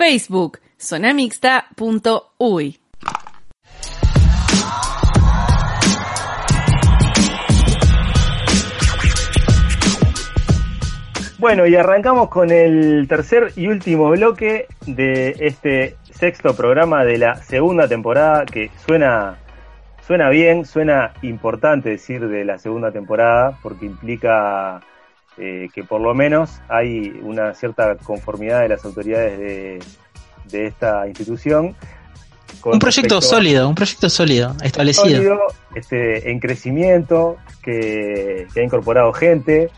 Facebook, zonamixta.uy. Bueno, y arrancamos con el tercer y último bloque de este sexto programa de la segunda temporada, que suena, suena bien, suena importante decir de la segunda temporada, porque implica eh, que por lo menos hay una cierta conformidad de las autoridades de, de esta institución. Un proyecto sólido, un proyecto sólido, establecido. Sólido, este, en crecimiento, que, que ha incorporado gente.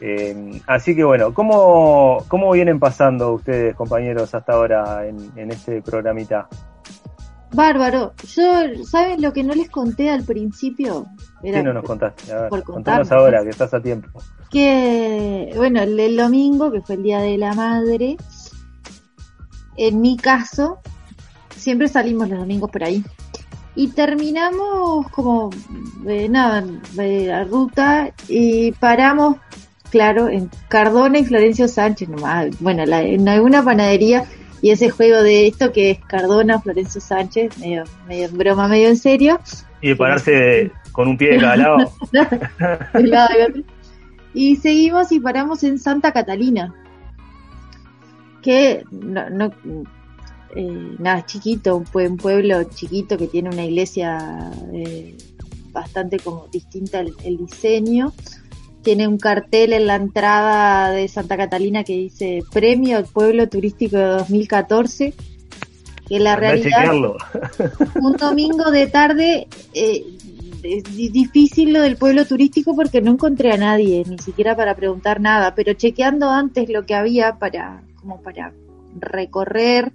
Eh, así que bueno, ¿cómo, ¿cómo vienen pasando ustedes, compañeros, hasta ahora en, en este programita? Bárbaro. Yo, ¿saben lo que no les conté al principio? Era ¿Qué no nos contaste? A ver, contanos ahora, que estás a tiempo. Que, bueno, el, el, domingo, que fue el Día de la Madre, en mi caso, siempre salimos los domingos por ahí. Y terminamos como, eh, nada, de la ruta y paramos, claro, en Cardona y Florencio Sánchez nomás. Bueno, la, en alguna panadería y ese juego de esto que es Cardona, Florencio Sánchez, medio, medio en broma, medio en serio. Y de pararse con un pie de cada lado. y seguimos y paramos en Santa Catalina, que no, no eh, nada, chiquito, un, pueblo chiquito que tiene una iglesia eh, bastante como distinta el, el diseño tiene un cartel en la entrada de Santa Catalina que dice Premio al Pueblo Turístico de 2014. Que la realidad, un domingo de tarde, eh, es difícil lo del pueblo turístico porque no encontré a nadie, ni siquiera para preguntar nada, pero chequeando antes lo que había para, como para recorrer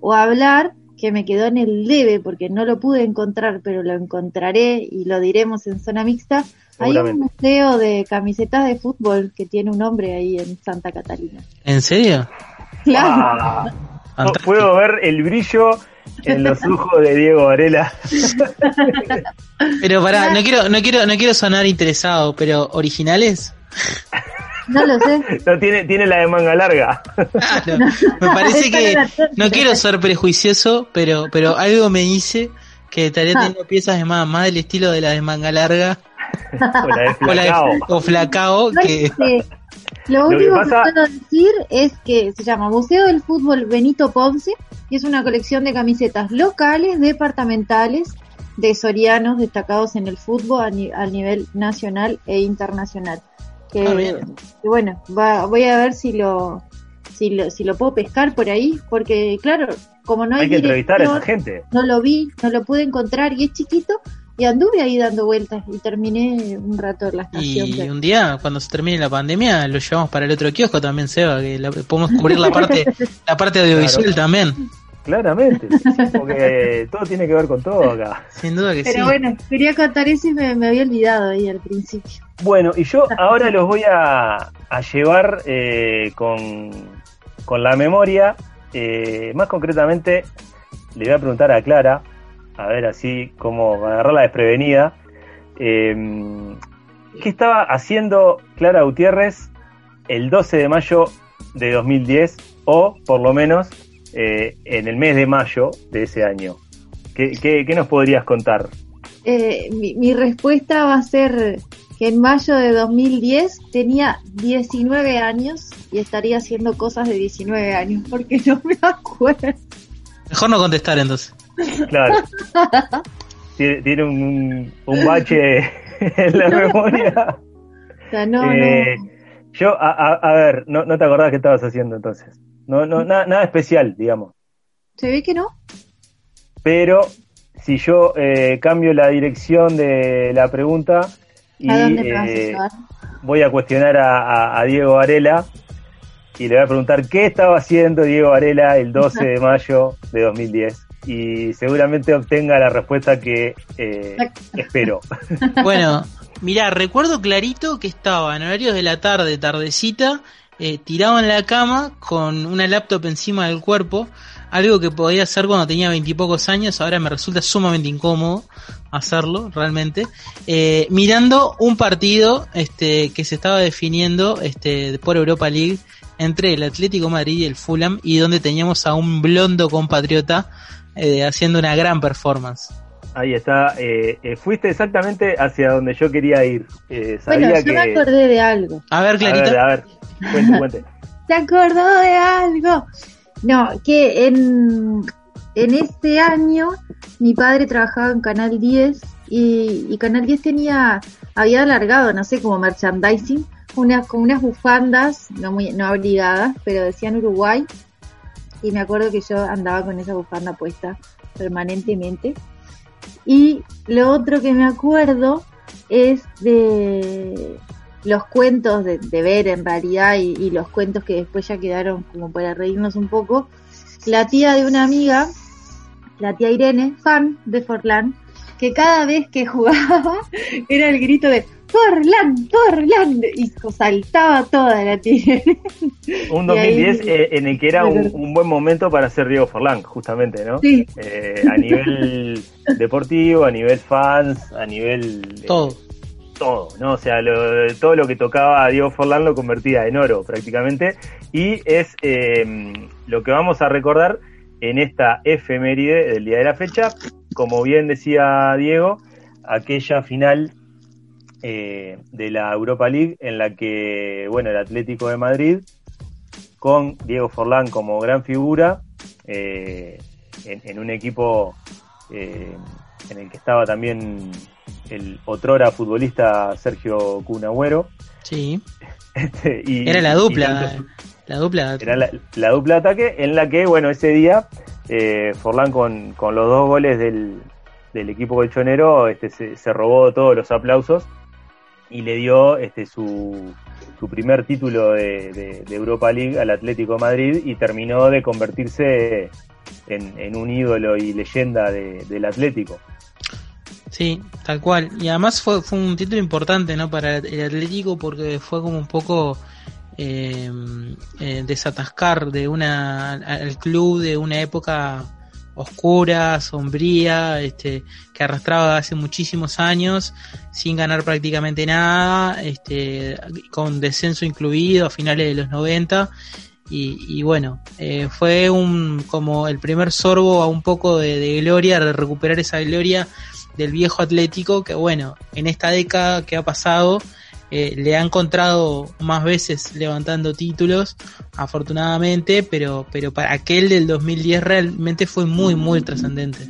o hablar, que me quedó en el debe porque no lo pude encontrar, pero lo encontraré y lo diremos en zona mixta hay un museo de camisetas de fútbol que tiene un nombre ahí en Santa Catalina. ¿En serio? Claro. Ah, puedo ver el brillo en los ojos de Diego Varela. pero pará, no quiero, no quiero, no quiero sonar interesado, pero ¿originales? No lo sé. No, tiene, tiene la de manga larga. me parece que no quiero ser prejuicioso, pero, pero algo me dice que estaría ah. teniendo piezas de más, más del estilo de la de manga larga o la Flacao. que... Lo único que, puedo decir es que se llama Museo del Fútbol Benito Ponce y es una colección de camisetas locales, departamentales, de sorianos destacados en el fútbol a, nivel nacional e internacional. Que, ah, bueno, voy a ver si lo, si lo, si lo puedo pescar por ahí, porque claro, como no hay, hay que entrevistar a esa gente. No lo vi, no lo pude encontrar y es chiquito, y anduve ahí dando vueltas y terminé un rato en la estación. Y un día, cuando se termine la pandemia, lo llevamos para el otro kiosco también, Seba, que podemos cubrir la parte, la parte audiovisual también. Claramente, porque todo tiene que ver con todo acá. Sin duda que sí. Pero bueno, quería contar eso y me, había olvidado ahí al principio. Bueno, y yo ahora los voy a, a llevar eh, con, con la memoria. Eh, más concretamente, le voy a preguntar a Clara, a ver así como agarrarla desprevenida. Em, ¿Qué estaba haciendo Clara Gutiérrez el 12 de mayo de 2010 o por lo menos eh, en el mes de mayo de ese año? ¿Qué, nos podrías contar? Eh, mi, mi, respuesta va a ser que en mayo de 2010 tenía 19 años y estaría haciendo cosas de 19 años porque no me acuerdo. Mejor no contestar entonces. Claro. tiene, un, un, bache en la memoria. Eh, yo, a, ver, no, no te acordás qué estabas haciendo entonces. No, no, nada, nada especial, digamos. ¿Se ve que no? Pero si yo eh, cambio la dirección de la pregunta y eh, voy a cuestionar a, a, Diego Varela, y le voy a preguntar qué estaba haciendo Diego Varela el 12 de mayo de 2010 y seguramente obtenga la respuesta que eh, espero. Bueno, mira, recuerdo clarito que estaba en horarios de la tarde, tardecita, eh, tirado en la cama con una laptop encima del cuerpo, algo que podía hacer cuando tenía veintipocos años, ahora me resulta sumamente incómodo hacerlo realmente, eh, mirando un partido este, que se estaba definiendo este, por Europa League entre el Atlético Madrid y el Fulham y donde teníamos a un blondo compatriota eh, haciendo una gran performance. Ahí está, eh, eh, fuiste exactamente hacia donde yo quería ir. sabía bueno, yo me acordé de algo. A ver, Clarita. A ver, a ver, cuente, cuente. ¿Se acordó de algo? No, que en, en este año mi padre trabajaba en Canal 10 y, Canal 10 tenía, había alargado, no sé, como merchandising, unas, como unas bufandas, no muy, no obligadas, pero decían Uruguay. Y me acuerdo que yo andaba con esa bufanda puesta permanentemente. Y lo otro que me acuerdo es de los cuentos de, ver en realidad y, los cuentos que después ya quedaron como para reírnos un poco. La tía de una amiga, la tía Irene, fan de Forlán, que cada vez que jugaba era el grito de Forlán, Forlán, y saltaba toda la tía. Un 2010 eh, en el que era un, buen momento para ser Diego Forlán, justamente, ¿no? Sí. Eh, a nivel deportivo, a nivel fans, a nivel... todo. todo, ¿no? O sea, todo lo que tocaba a Diego Forlán lo convertía en oro prácticamente. Y es em, lo que vamos a recordar en esta efeméride del día de la fecha. Como bien decía Diego, aquella final eh, de la Europa League en la que, bueno, el Atlético de Madrid, con Diego Forlán como gran figura, eh, en, un equipo eh, en el que estaba también el otrora futbolista Sergio Cunagüero. Sí. Este, era la dupla. la dupla. Era la, dupla de ataque en la que, bueno, ese día Forlán con, con, los dos goles del, del equipo colchonero este, se, se robó todos los aplausos y le dio este, su, su primer título de, Europa League al Atlético Madrid y terminó de convertirse en, un ídolo y leyenda del Atlético. Sí, tal cual. Y además fue, fue un título importante ¿no? para el Atlético porque fue como un poco eh, eh, desatascar de una al club de una época oscura, sombría, este, que arrastraba hace muchísimos años, sin ganar prácticamente nada, este, con descenso incluido a finales de los 90. Y, bueno, eh, fue un como el primer sorbo a un poco de, gloria, de recuperar esa gloria del viejo Atlético, que bueno, en esta década que ha pasado, eh, le ha encontrado más veces levantando títulos, afortunadamente, pero, pero para aquel del 2010 realmente fue muy, muy trascendente.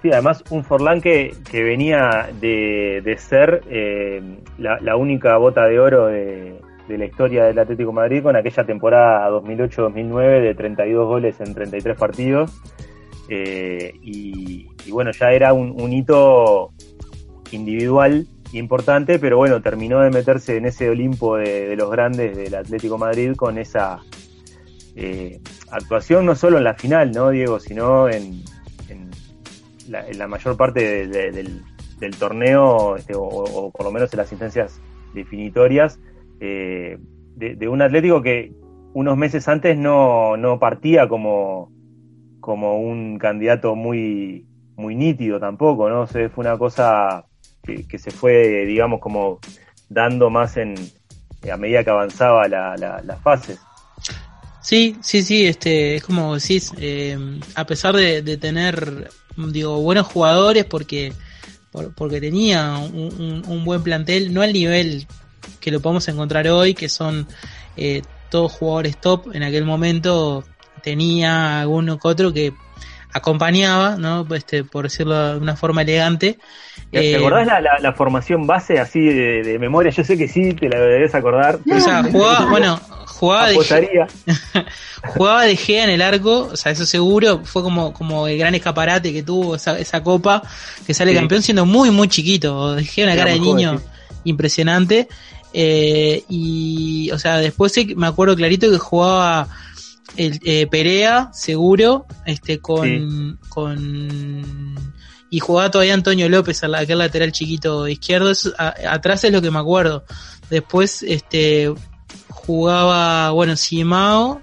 Sí, además un Forlán que, que venía de, ser eh, la, única bota de oro de, la historia del Atlético Madrid con aquella temporada 2008-2009 de 32 goles en 33 partidos. Eh, y, bueno, ya era un hito individual importante, pero bueno, terminó de meterse en ese Olimpo de, los grandes del Atlético Madrid con esa eh, actuación, no solo en la final, ¿no, Diego? Sino en, la, mayor parte del, torneo, este, o, por lo menos en las instancias definitorias, eh, de, un Atlético que unos meses antes no, no partía como, como un candidato muy, muy nítido tampoco, ¿no? fue una cosa que, se fue, digamos, como dando más en a medida que avanzaba la, la, fase. Sí, sí, sí, este, es como decís, eh, a pesar de, tener, digo, buenos jugadores, porque, porque tenía un, buen plantel, no al nivel que lo podemos encontrar hoy, que son eh, todos jugadores top, en aquel momento tenía alguno que otro que acompañaba, ¿no? Este, por decirlo de una forma elegante. ¿Te eh, acordás la, formación base así de, memoria? Yo sé que sí, te la debes acordar. O sea, jugaba, bueno, jugaba de, jugaba de Gea en el arco, o sea, eso seguro, fue como, como el gran escaparate que tuvo esa, esa copa, que sale campeón siendo muy, muy chiquito, de Gea una cara de niño impresionante. Eh, y, o sea, después me acuerdo clarito que jugaba el eh, Perea, seguro, este, con, con, y jugaba todavía Antonio López, aquel lateral chiquito izquierdo, atrás es lo que me acuerdo. Después, este, jugaba, bueno, Simao,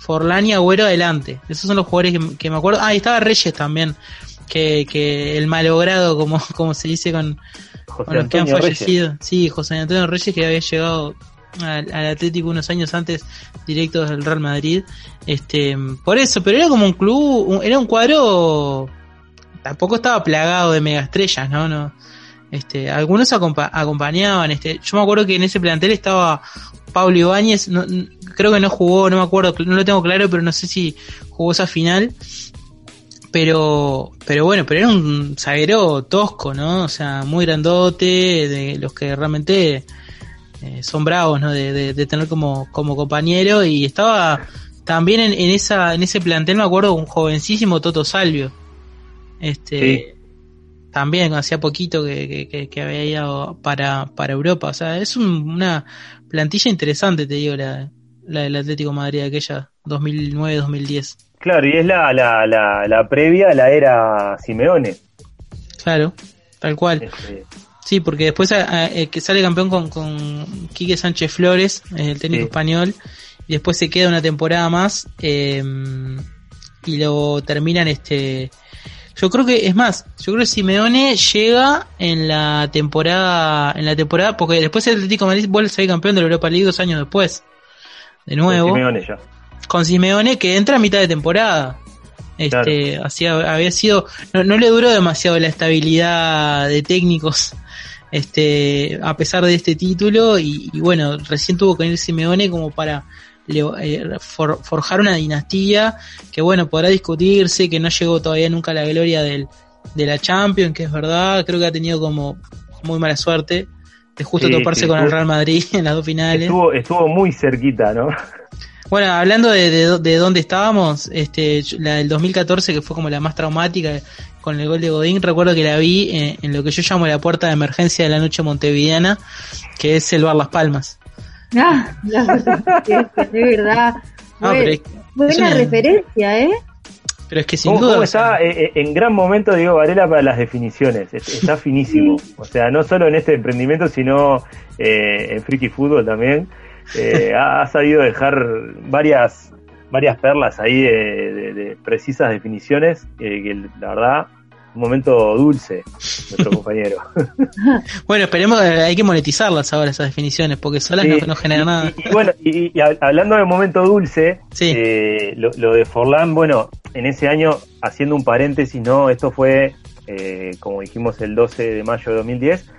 Forlán y Agüero adelante. Esos son los jugadores que, me acuerdo. Ah, y estaba Reyes también, que, que el malogrado, como, como se dice con, los que han fallecido. Sí, José Antonio Reyes que había llegado al, Atlético unos años antes directo del Real Madrid. Este, por eso, pero era como un club, era un cuadro tampoco estaba plagado de megaestrellas, ¿no? no este, algunos acompañaban, este, yo me acuerdo que en ese plantel estaba Pablo Ibáñez, no, creo que no jugó, no me acuerdo, no lo tengo claro, pero no sé si jugó esa final. Pero, pero bueno, pero era un zaguero tosco, ¿no? O sea, muy grandote, de los que realmente eh, son bravos, ¿no? De, de, tener como, como compañero y estaba también en, en, esa, en ese plantel, me acuerdo, un jovencísimo Toto Salvio. Este, también hacía poquito que, que, había ido para, para Europa. O sea, es una plantilla interesante, te digo, la, la del Atlético Madrid aquella 2009-2010. Claro, y es la, la, la, la, previa a la era Simeone. Claro, tal cual. Este, sí, porque después eh, que sale campeón con, con Quique Sánchez Flores, el técnico español, y después se queda una temporada más eh, y lo terminan este yo creo que, es más, yo creo que Simeone llega en la temporada, en la temporada, porque después el Atlético Madrid vuelve a ser campeón de la Europa League dos años después. De nuevo. Con Simeone ya. Con Simeone que entra a mitad de temporada. Este, hacía, había sido, no, no le duró demasiado la estabilidad de técnicos este a pesar de este título y, y, bueno recién tuvo que ir Simeone como para eh, forjar una dinastía que bueno, podrá discutirse, que no llegó todavía nunca a la gloria del, de la Champions, que es verdad, creo que ha tenido como muy mala suerte de justo toparse con el Real Madrid en las dos finales. Estuvo, estuvo muy cerquita, ¿no? Bueno, hablando de, de, dónde estábamos, este, la del 2014 que fue como la más traumática con el gol de Godín, recuerdo que la vi en, en lo que yo llamo la puerta de emergencia de la noche montevideana, que es el Bar Las Palmas. Ah, de verdad. buena referencia, ¿eh? Pero es que sin duda. está eh, eh, en gran momento Diego Varela para las definiciones? Está finísimo. O sea, no solo en este emprendimiento, sino eh, en Freaky Fútbol también. ha, sabido dejar varias varias perlas ahí de, precisas definiciones que la verdad un momento dulce, nuestro compañero. bueno, esperemos, hay que monetizarlas ahora esas definiciones, porque solas no, generan nada. Y, bueno, y, hablando de momento dulce, eh, lo, de Forlán, bueno, en ese año, haciendo un paréntesis, no, esto fue, eh, como dijimos, el 12 de mayo de 2010.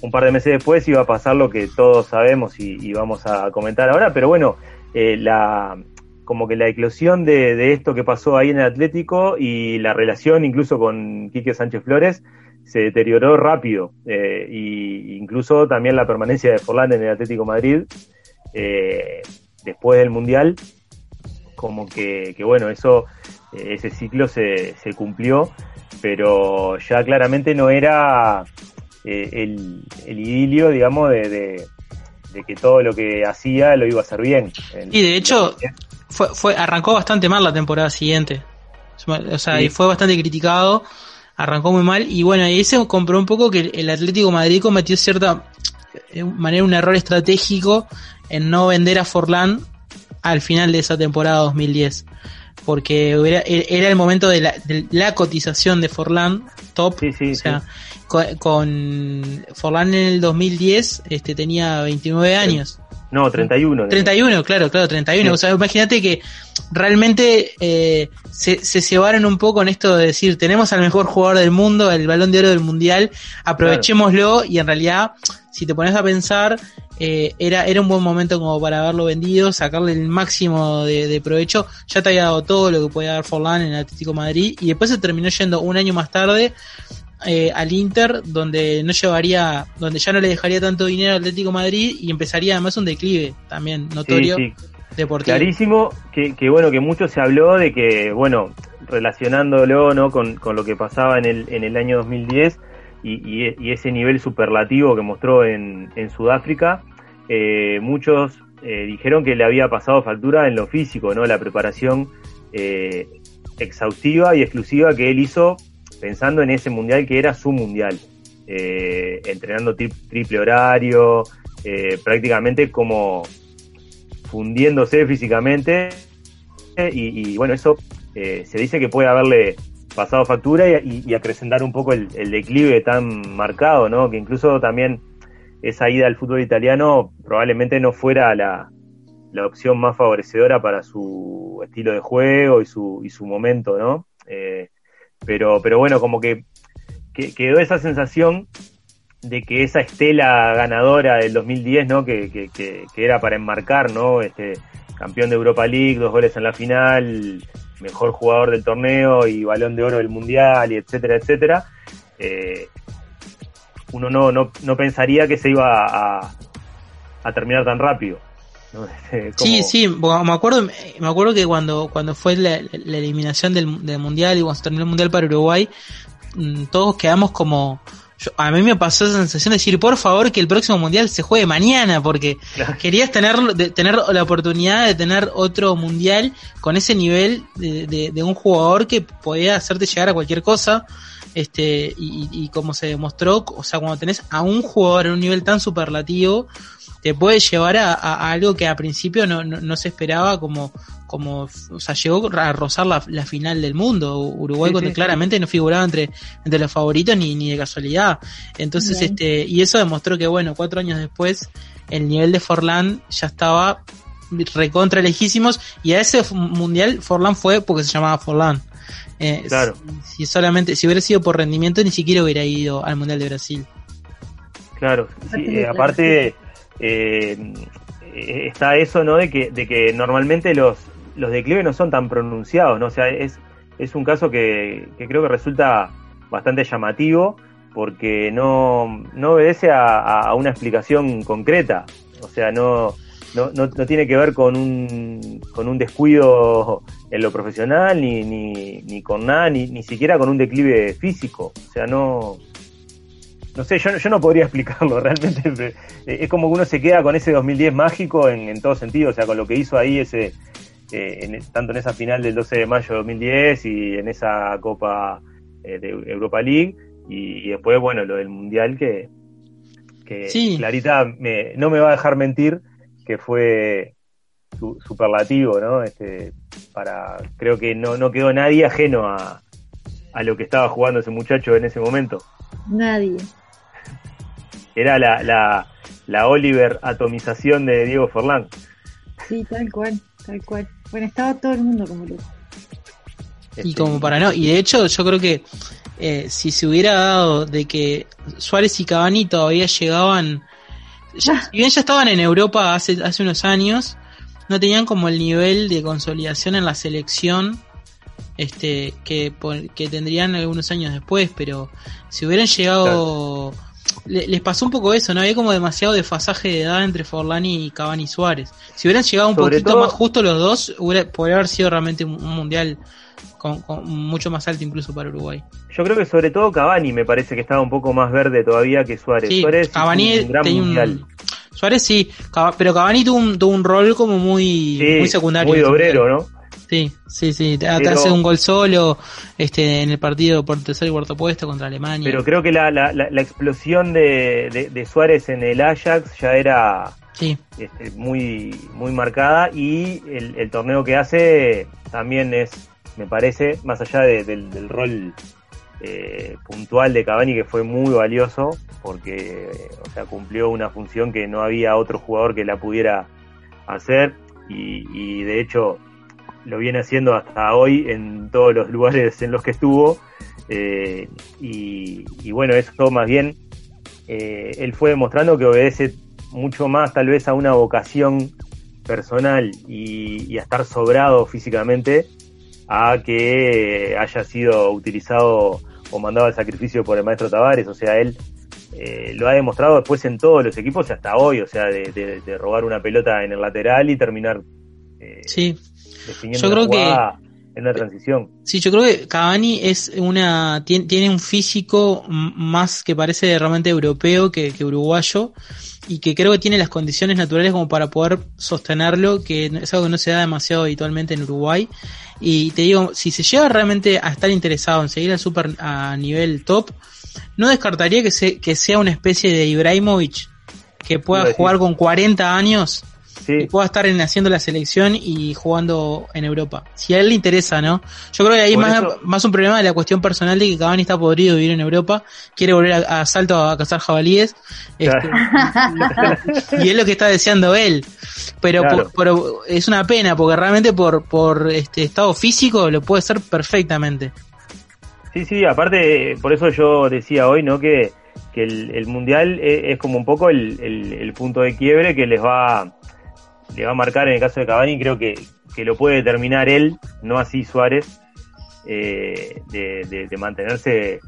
Un par de meses después iba a pasar lo que todos sabemos y, vamos a comentar ahora, pero bueno, eh, la, como que la eclosión de, esto que pasó ahí en el Atlético y la relación incluso con Quique Sánchez Flores se deterioró rápido eh, y incluso también la permanencia de Forlán en el Atlético Madrid eh, después del Mundial como que, bueno eso eh, ese ciclo se, se, cumplió pero ya claramente no era el, el, idilio digamos de, de, que todo lo que hacía lo iba a hacer bien. Y de hecho fue, fue, arrancó bastante mal la temporada siguiente. O sea, y fue bastante criticado, arrancó muy mal, y bueno, ahí se compró un poco que el Atlético Madrid cometió cierta eh, manera un error estratégico en no vender a Forlán al final de esa temporada 2010 porque era, era el momento de la, de la, cotización de Forlán top o sea con, con, Forlán en el 2010 este tenía 29 años no, 31. 31, claro, claro, 31. O sea, imagínate que realmente eh, se, se cebaron un poco en esto de decir, tenemos al mejor jugador del mundo, el balón de oro del mundial, aprovechémoslo y en realidad, si te pones a pensar, eh, era, era un buen momento como para haberlo vendido, sacarle el máximo de, de, provecho. Ya te había dado todo lo que podía dar Forlán en el Atlético Madrid y después se terminó yendo un año más tarde eh, al Inter, donde no llevaría, donde ya no le dejaría tanto dinero al Atlético Madrid y empezaría además un declive también notorio deportivo. Clarísimo que, que, bueno, que mucho se habló de que, bueno, relacionándolo ¿no? con, con lo que pasaba en el, en el año 2010, y, ese nivel superlativo que mostró en, Sudáfrica, eh, muchos eh, dijeron que le había pasado factura en lo físico, ¿no? La preparación eh, exhaustiva y exclusiva que él hizo pensando en ese mundial que era su mundial, entrenando triple horario, prácticamente como fundiéndose físicamente y, bueno, eso se dice que puede haberle pasado factura y, acrecentar un poco el, declive tan marcado, ¿no? Que incluso también esa ida al fútbol italiano probablemente no fuera la, opción más favorecedora para su estilo de juego y su, y su momento, ¿no? Eh, pero, pero bueno, como que, quedó esa sensación de que esa estela ganadora del 2010, ¿no? Que, que, que, era para enmarcar, ¿no? Este, campeón de Europa League, dos goles en la final, mejor jugador del torneo y balón de oro del mundial y etcétera, etcétera, eh, uno no, no, no, pensaría que se iba a, a terminar tan rápido. Sí, sí, me acuerdo, me acuerdo que cuando, cuando fue la, eliminación del, del, mundial y cuando se terminó el mundial para Uruguay, mm, todos quedamos como, a mí me pasó esa sensación de decir, por favor, que el próximo mundial se juegue mañana, porque querías tener, de, tener la oportunidad de tener otro mundial con ese nivel de, de, un jugador que podía hacerte llegar a cualquier cosa. Este, y, y como se demostró, o sea, cuando tenés a un jugador en un nivel tan superlativo, te puede llevar a, algo que a principio no, no, se esperaba como, como, o sea, llegó a rozar la, final del mundo. Uruguay cuando claramente no figuraba entre, entre los favoritos ni, ni de casualidad. Entonces, este, y eso demostró que bueno, cuatro años después, el nivel de Forlán ya estaba recontra lejísimos y a ese mundial Forlán fue porque se llamaba Forlán. Eh, claro. Si, solamente, si hubiera sido por rendimiento, ni siquiera hubiera ido al Mundial de Brasil. Claro, sí, aparte eh, está eso, ¿no? De que, de que normalmente los, los declives no son tan pronunciados, ¿no? O sea, es, es un caso que, creo que resulta bastante llamativo porque no, no obedece a, una explicación concreta. O sea, no, no, no, tiene que ver con un, con un descuido en lo profesional, ni, ni, ni con nada, ni, ni siquiera con un declive físico. O sea, no, no sé, yo, yo no podría explicarlo realmente. Es como que uno se queda con ese 2010 mágico en, en todo sentido, o sea, con lo que hizo ahí ese, eh, tanto en esa final del 12 de mayo de 2010 y en esa Copa eh, de Europa League, y, después, bueno, lo del Mundial que, que Clarita me, no me va a dejar mentir que fue superlativo, ¿no? Este, para, creo que no, no quedó nadie ajeno a, a lo que estaba jugando ese muchacho en ese momento. Nadie. Era la, la, la Oliver atomización de Diego Forlán. Sí, tal cual, tal cual. Bueno, estaba todo el mundo como loco. Y como para no, y de hecho yo creo que eh, si se hubiera dado de que Suárez y Cavani todavía llegaban, ya, si bien ya estaban en Europa hace, hace unos años, no tenían como el nivel de consolidación en la selección este que, que tendrían algunos años después, pero si hubieran llegado les pasó un poco eso, ¿no? Había como demasiado desfasaje de edad entre Forlani y Cavani Suárez. Si hubieran llegado un poquito más justo los dos, hubiera, podría haber sido realmente un, mundial con, mucho más alto incluso para Uruguay. Yo creo que sobre todo Cavani me parece que estaba un poco más verde todavía que Suárez. Suárez Cavani un gran mundial. Suárez sí, pero Cavani tuvo un, tuvo un rol como muy, muy secundario. Muy obrero, ¿no? Sí, sí, sí. Hace un gol solo este, en el partido por tercer y cuarto puesto contra Alemania. Pero creo que la, la, la, explosión de, de, Suárez en el Ajax ya era sí. este, muy, muy marcada y el, el, torneo que hace también es, me parece, más allá del, rol eh, puntual de Cavani que fue muy valioso porque o sea, cumplió una función que no había otro jugador que la pudiera hacer y, y de hecho lo viene haciendo hasta hoy en todos los lugares en los que estuvo. Eh, y, bueno, eso más bien, eh, él fue demostrando que obedece mucho más tal vez a una vocación personal y, a estar sobrado físicamente a que haya sido utilizado o mandado al sacrificio por el maestro Tavares. O sea, él eh, lo ha demostrado después en todos los equipos hasta hoy, o sea, de, robar una pelota en el lateral y terminar sí. yo creo que en una transición. Sí, yo creo que Cavani es una tiene, tiene un físico más que parece realmente europeo que, que, uruguayo y que creo que tiene las condiciones naturales como para poder sostenerlo, que es algo que no se da demasiado habitualmente en Uruguay. Y te digo, si se llega realmente a estar interesado en seguir al super a nivel top, no descartaría que, se, que sea una especie de Ibrahimovic que pueda jugar con 40 años y pueda estar en, haciendo la selección y jugando en Europa. Si a él le interesa, ¿no? Yo creo que ahí más, más un problema de la cuestión personal de que Cavani está podrido vivir en Europa, quiere volver a, salto a, cazar jabalíes, este, y es lo que está deseando él. Pero, pero es una pena, porque realmente por, por este estado físico lo puede ser perfectamente. Sí, sí, aparte, por eso yo decía hoy, ¿no? Que, que el, Mundial es, como un poco el, el, punto de quiebre que les va, le va a marcar en el caso de Cavani, creo que, que lo puede determinar él, no así Suárez, eh, de, de, mantenerse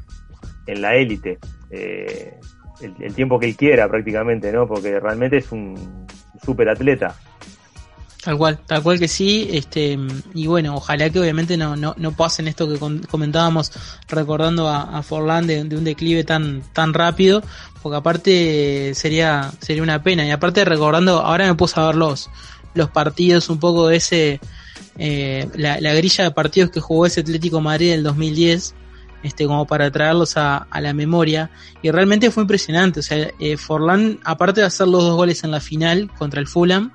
en la élite. Eh, el, tiempo que él quiera prácticamente, ¿no? Porque realmente es un super atleta. Tal cual, tal cual que sí, este, y bueno, ojalá que obviamente no, no, no pasen esto que comentábamos recordando a, a Forlán de, un declive tan, tan rápido, porque aparte sería, sería una pena, y aparte recordando, ahora me puse a ver los, los partidos un poco de ese, eh, la, la grilla de partidos que jugó ese Atlético Madrid del 2010, este, como para traerlos a, a, la memoria. Y realmente fue impresionante. O sea, eh, Forlán, aparte de hacer los dos goles en la final contra el Fulham,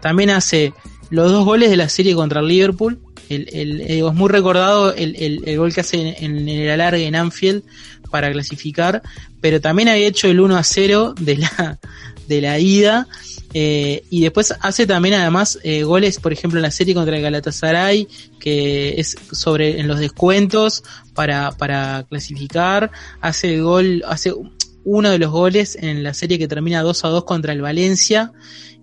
también hace los dos goles de la serie contra el Liverpool. El, eh, es muy recordado el, el, gol que hace en, el alargue en Anfield para clasificar, pero también había hecho el 1 a 0 de la, de la ida. Eh, y después hace también además eh, goles, por ejemplo, en la serie contra el Galatasaray, que es sobre en los descuentos para, para clasificar. Hace gol, hace uno de los goles en la serie que termina 2 a 2 contra el Valencia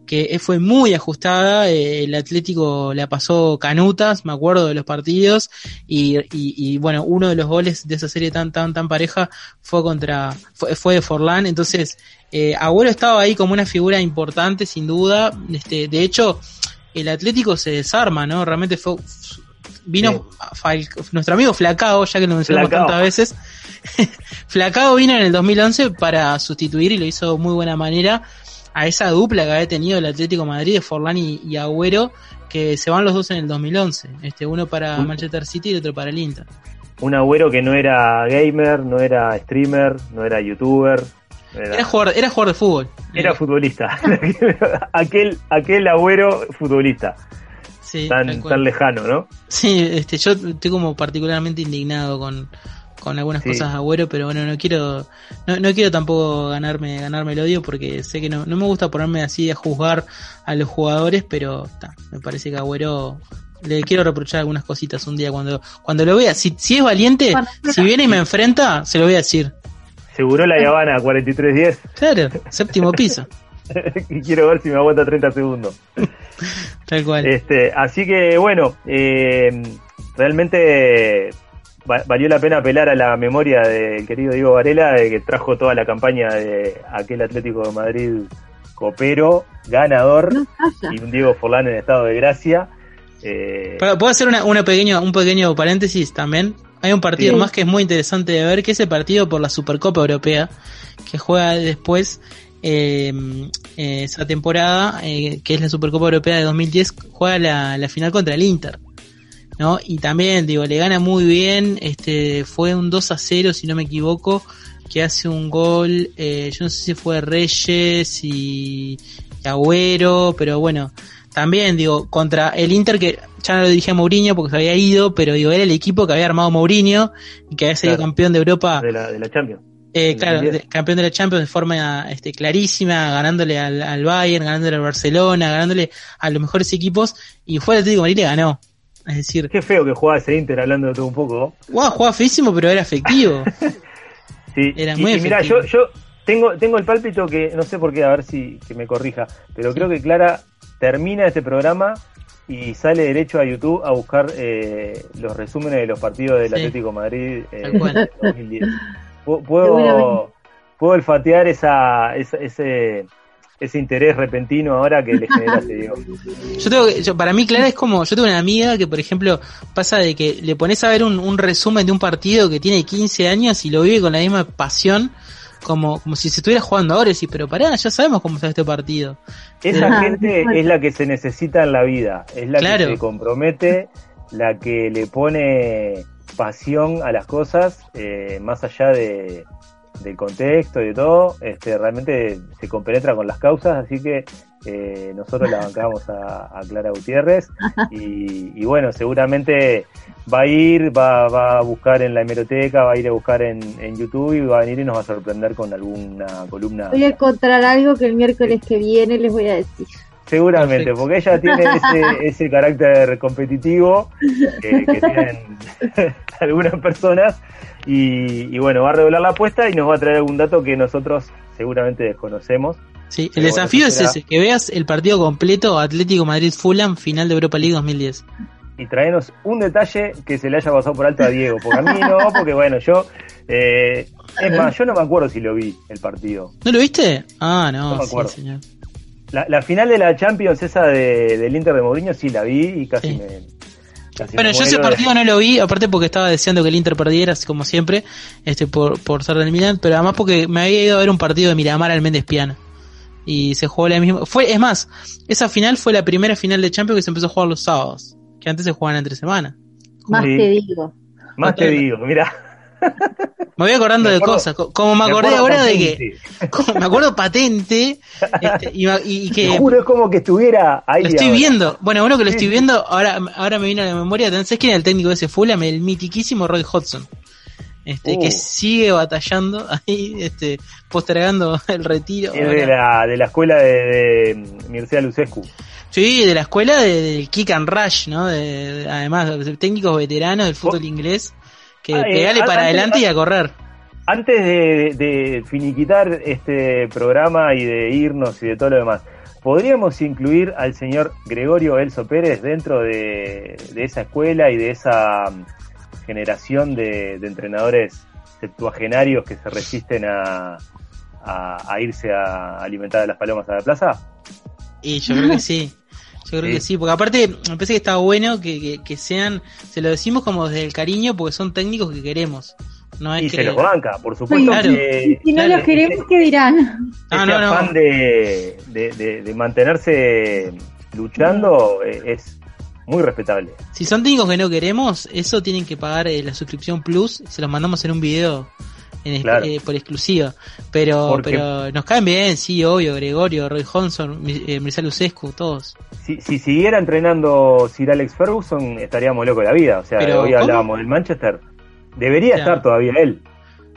que fue muy ajustada, eh, el Atlético la pasó canutas, me acuerdo de los partidos, y, y, bueno, uno de los goles de esa serie tan, tan, tan pareja fue contra, fue, fue de Forlán, entonces, eh, Agüero estaba ahí como una figura importante, sin duda, este, de hecho, el Atlético se desarma, ¿no? Realmente fue, vino nuestro amigo Flacao, ya que lo mencionamos tantas veces, Flacao vino en el 2011 para sustituir y lo hizo de muy buena manera, a esa dupla que había tenido el Atlético Madrid de Forlán y, Agüero, que se van los dos en el 2011, este uno para Manchester City y otro para el Inter. Un Agüero que no era gamer, no era streamer, no era youtuber. Era, jugador, era jugador de fútbol. Era futbolista. aquel, aquel Agüero futbolista. Sí, tan, tan lejano, ¿no? Sí, este, yo estoy como particularmente indignado con, con algunas cosas Agüero, pero bueno, no quiero no, no quiero tampoco ganarme ganarme el odio porque sé que no, no me gusta ponerme así a juzgar a los jugadores, pero me parece que Agüero le quiero reprochar algunas cositas un día cuando cuando lo vea. Si, si es valiente, si viene y me enfrenta, se lo voy a decir. Seguro la Habana 43-10. Claro, séptimo piso. y quiero ver si me aguanta 30 segundos. Tal cual. Este, así que bueno, eh, realmente valió la pena apelar a la memoria del querido Diego Varela, de que trajo toda la campaña de aquel Atlético de Madrid copero, ganador, y un Diego Forlán en estado de gracia. Eh, ¿Puedo hacer una, una pequeño, un pequeño paréntesis también? Hay un partido más que es muy interesante de ver, que es el partido por la Supercopa Europea, que juega después eh, esa temporada, eh, que es la Supercopa Europea de 2010, juega la, la final contra el Inter. ¿No? Y también, digo, le gana muy bien, este, fue un 2 a 0 si no me equivoco, que hace un gol, eh, yo no sé si fue Reyes y, Agüero, pero bueno, también digo, contra el Inter que ya no lo dirigía Mourinho porque se había ido, pero digo, era el equipo que había armado Mourinho y que había sido campeón de Europa. De la, de la Champions. Eh, claro, campeón de la Champions de forma este, clarísima, ganándole al, al Bayern, ganándole al Barcelona, ganándole a los mejores equipos, y fue el Atlético Madrid y ganó. Es decir. Qué feo que jugaba ese Inter hablando de todo un poco. Wow, jugaba feísimo, pero era efectivo. sí, era muy efectivo. Mira, yo, yo tengo, tengo el pálpito que no sé por qué, a ver si que me corrija, pero creo que Clara termina este programa y sale derecho a YouTube a buscar eh, los resúmenes de los partidos del Atlético Madrid eh, 2010. Puedo, puedo olfatear esa, ese, ese interés repentino ahora que le genera ese Diego. Yo tengo que, yo, para mí, Clara, es como, yo tengo una amiga que, por ejemplo, pasa de que le pones a ver un, un resumen de un partido que tiene 15 años y lo vive con la misma pasión como, como si se estuviera jugando ahora y decís, pero pará, ya sabemos cómo está este partido. Esa Ah, gente bueno. es la que se necesita en la vida, es la Claro. que se compromete, la que le pone pasión a las cosas, eh, más allá de, del contexto y de todo, este, realmente se compenetra con las causas, así que eh, nosotros la bancamos a, Clara Gutiérrez y, y bueno, seguramente va a ir, va, va a buscar en la hemeroteca, va a ir a buscar en, en YouTube y va a venir y nos va a sorprender con alguna columna. Voy a encontrar algo que el miércoles que viene les voy a decir. Seguramente, Perfecto. porque ella tiene ese, ese carácter competitivo que, que tienen algunas personas y, y bueno, va a revelar la apuesta y nos va a traer algún dato que nosotros seguramente desconocemos. Sí, el desafío es ese, que veas el partido completo Atlético Madrid-Fulham, final de Europa League 2010. Y traernos un detalle que se le haya pasado por alto a Diego, porque a mí no, porque bueno, yo, eh, es más, yo no me acuerdo si lo vi el partido. ¿No lo viste? Ah, no, No me sí, señor. La, la final de la Champions, esa de, del Inter de Mourinho, sí la vi y casi Sí. me... casi Bueno, me yo ese de- partido no lo vi, aparte porque estaba deseando que el Inter perdiera, así como siempre, este por, por ser del Milan, pero además porque me había ido a ver un partido de Miramar al Méndez Piano. Y se jugó la misma. Fue, es más, esa final fue la primera final de Champions que se empezó a jugar los sábados, que antes se jugaban entre semana. Más Sí. te digo. Más te digo, mira. Me voy acordando Me de cosas, co- como me acordé ahora de que, como me acuerdo patente, este, y, y Te que juro, es como que estuviera ahí. lo estoy ahora. viendo. Bueno, uno que lo estoy viendo, ahora, ahora me vino a la memoria, ¿sabes quién era el técnico de ese Fulham? El mitiquísimo Roy Hodgson. Este, Uh. que sigue batallando ahí, este, postergando el retiro. Es de la, de la escuela de, de Mircea Lucescu. Sí, de la escuela de- del kick and rush, ¿no? De, de- además, de técnicos veteranos del fútbol inglés, que Ah, eh, pegale para adelante y a correr. Antes de, de finiquitar este programa y de irnos y de todo lo demás, ¿podríamos incluir al señor Gregorio Elso Pérez dentro de, de esa escuela y de esa mm, generación de, de entrenadores septuagenarios que se resisten a, a- a irse a alimentar a las palomas a la plaza? Y yo creo que sí. Yo creo Sí. que sí, porque aparte me parece que está bueno que, que, que sean, se lo decimos como desde el cariño, porque son técnicos que queremos. No es Y que... se los banca, por supuesto. Claro. que- Si no Claro, los queremos, ¿qué dirán? Ah, no, no. afán de, de, de- de mantenerse luchando es muy respetable. Si son técnicos que no queremos, eso tienen que pagar eh, la suscripción Plus, se los mandamos en un video en ex- Claro. eh, por exclusiva. Pero, Porque- pero nos caen bien, sí, obvio, Gregorio, Roy Johnson, eh, Mircea Lucescu, todos. Si, si siguiera entrenando Sir Alex Ferguson, estaríamos locos de la vida. O sea, Pero, hoy ¿cómo? hablábamos del Manchester. Debería Claro. estar todavía él.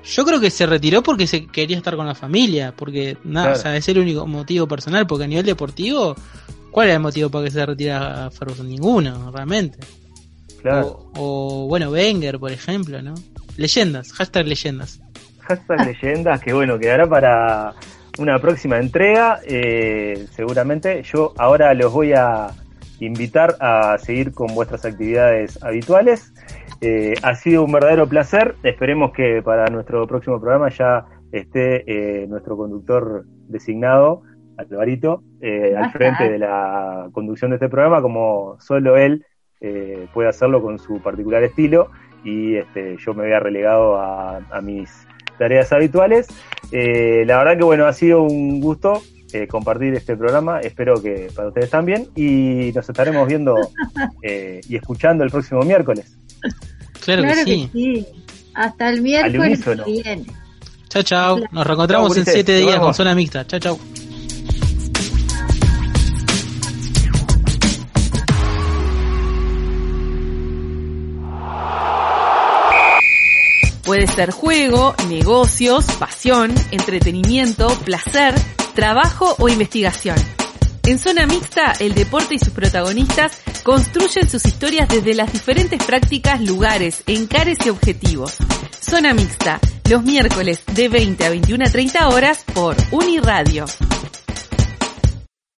Yo creo que se retiró porque se quería estar con la familia, porque nada, Claro. o sea, es el único motivo personal, porque a nivel deportivo, ¿cuál era el motivo para que se retira Ferguson? Ninguno, realmente. Claro. O, o, bueno, Wenger, por ejemplo, ¿no? Leyendas, hashtag leyendas. Hashtag leyendas que bueno, quedará para una próxima entrega. eh, seguramente yo ahora los voy a invitar a seguir con vuestras actividades habituales. Eh, ha sido un verdadero placer. Esperemos que para nuestro próximo programa ya esté eh, nuestro conductor designado, Alvarito, al frente de la conducción de este programa, como solo él puede hacerlo con su particular estilo. Y este, yo me había relegado a, a mis tareas habituales. Eh, la verdad que bueno, ha sido un gusto eh, compartir este programa. Espero que para ustedes también. Y nos estaremos viendo eh, y escuchando el próximo miércoles. Claro, Claro que que sí. Hasta el miércoles unísono. que viene. Chao, chao. Nos reencontramos en gurises. 7 Nos días con zona mixta. Chao, chao. Puede ser juego, negocios, pasión, entretenimiento, placer, trabajo o investigación. En Zona Mixta, el deporte y sus protagonistas construyen sus historias desde las diferentes prácticas, lugares, encares y objetivos. Zona Mixta, los miércoles de 20 a 21 a 30 horas por Uniradio.